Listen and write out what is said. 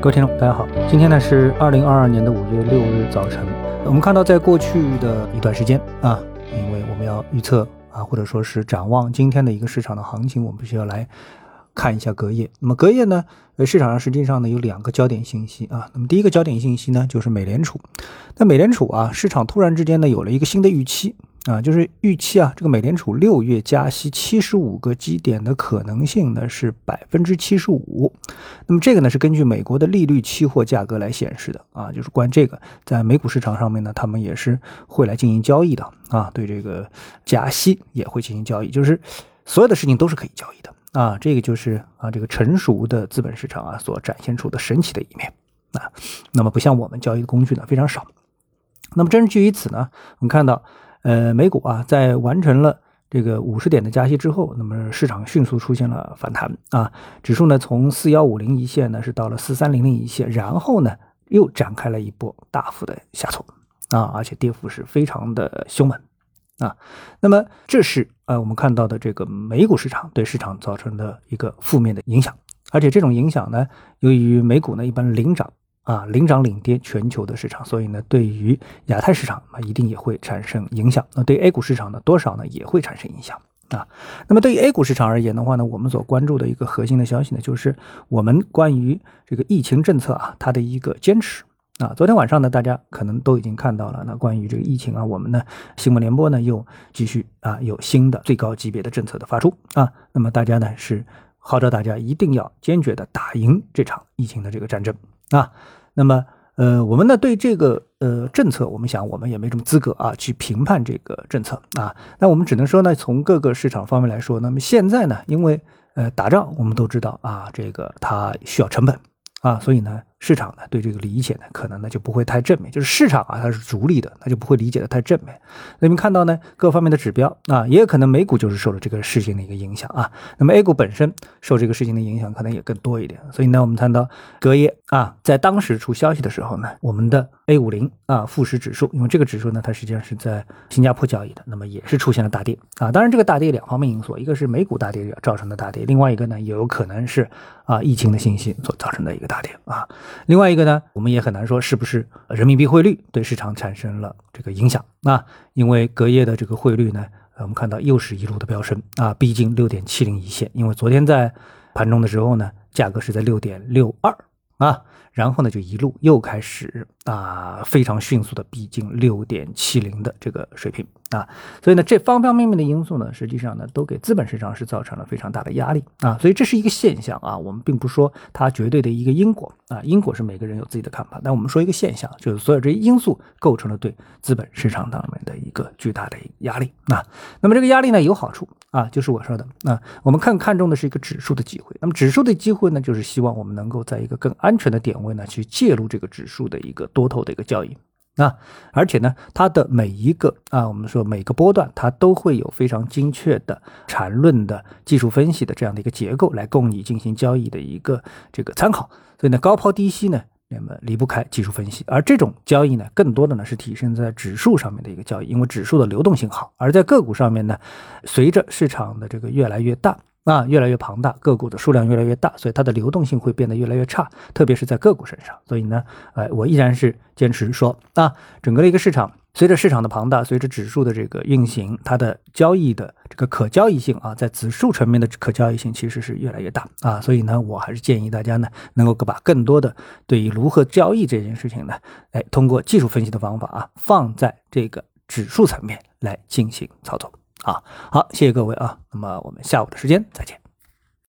各位听众，大家好，今天呢是二零二二年的五月六日早晨。我们看到，在过去的一段时间啊，因为我们要预测啊，或者说是展望今天的一个市场的行情，我们必须要来看一下隔夜。那么隔夜呢，呃，市场上实际上呢有两个焦点信息啊。那么第一个焦点信息呢，就是美联储。那美联储啊，市场突然之间呢有了一个新的预期。啊，就是预期啊，这个美联储六月加息七十五个基点的可能性呢是百分之七十五。那么这个呢是根据美国的利率期货价格来显示的啊，就是关于这个在美股市场上面呢，他们也是会来进行交易的啊，对这个加息也会进行交易，就是所有的事情都是可以交易的啊，这个就是啊这个成熟的资本市场啊所展现出的神奇的一面啊。那么不像我们交易的工具呢非常少。那么正基于此呢，我们看到。呃，美股啊，在完成了这个五十点的加息之后，那么市场迅速出现了反弹啊，指数呢从四幺五零一线呢是到了四三零零一线，然后呢又展开了一波大幅的下挫啊，而且跌幅是非常的凶猛啊。那么这是呃我们看到的这个美股市场对市场造成的一个负面的影响，而且这种影响呢，由于美股呢一般领涨。啊，领涨领跌全球的市场，所以呢，对于亚太市场啊，一定也会产生影响。那对 A 股市场呢，多少呢也会产生影响啊。那么对于 A 股市场而言的话呢，我们所关注的一个核心的消息呢，就是我们关于这个疫情政策啊，它的一个坚持啊。昨天晚上呢，大家可能都已经看到了，那关于这个疫情啊，我们呢新闻联播呢又继续啊有新的最高级别的政策的发出啊。那么大家呢是号召大家一定要坚决的打赢这场疫情的这个战争。啊，那么呃，我们呢对这个呃政策，我们想我们也没什么资格啊去评判这个政策啊。那我们只能说呢，从各个市场方面来说，那么现在呢，因为呃打仗，我们都知道啊，这个它需要成本啊，所以呢。市场呢对这个理解呢可能呢就不会太正面，就是市场啊它是逐利的，那就不会理解的太正面。那你们看到呢各方面的指标啊，也有可能美股就是受了这个事情的一个影响啊。那么 A 股本身受这个事情的影响可能也更多一点。所以呢我们看到隔夜啊，在当时出消息的时候呢，我们的 A 五零啊富时指数，因为这个指数呢它实际上是在新加坡交易的，那么也是出现了大跌啊。当然这个大跌两方面因素，一个是美股大跌造成的大跌，另外一个呢也有可能是啊疫情的信息所造成的一个大跌啊。另外一个呢，我们也很难说是不是人民币汇率对市场产生了这个影响啊？因为隔夜的这个汇率呢，我们看到又是一路的飙升啊，毕竟六点七零一线。因为昨天在盘中的时候呢，价格是在六点六二啊。然后呢，就一路又开始啊，非常迅速的逼近六点七零的这个水平啊，所以呢，这方方面面的因素呢，实际上呢，都给资本市场是造成了非常大的压力啊，所以这是一个现象啊，我们并不说它绝对的一个因果啊，因果是每个人有自己的看法，但我们说一个现象，就是所有这些因素构成了对资本市场当面的一个巨大的压力啊，那么这个压力呢有好处啊，就是我说的啊，我们看看重的是一个指数的机会，那么指数的机会呢，就是希望我们能够在一个更安全的点。位呢去介入这个指数的一个多头的一个交易啊，而且呢，它的每一个啊，我们说每个波段，它都会有非常精确的缠论的技术分析的这样的一个结构来供你进行交易的一个这个参考。所以呢，高抛低吸呢，那么离不开技术分析，而这种交易呢，更多的呢是体现在指数上面的一个交易，因为指数的流动性好，而在个股上面呢，随着市场的这个越来越大。啊，越来越庞大，个股的数量越来越大，所以它的流动性会变得越来越差，特别是在个股身上。所以呢，呃，我依然是坚持说，啊，整个的一个市场，随着市场的庞大，随着指数的这个运行，它的交易的这个可交易性啊，在指数层面的可交易性其实是越来越大啊。所以呢，我还是建议大家呢，能够把更多的对于如何交易这件事情呢，哎，通过技术分析的方法啊，放在这个指数层面来进行操作。啊，好，谢谢各位啊，那么我们下午的时间再见。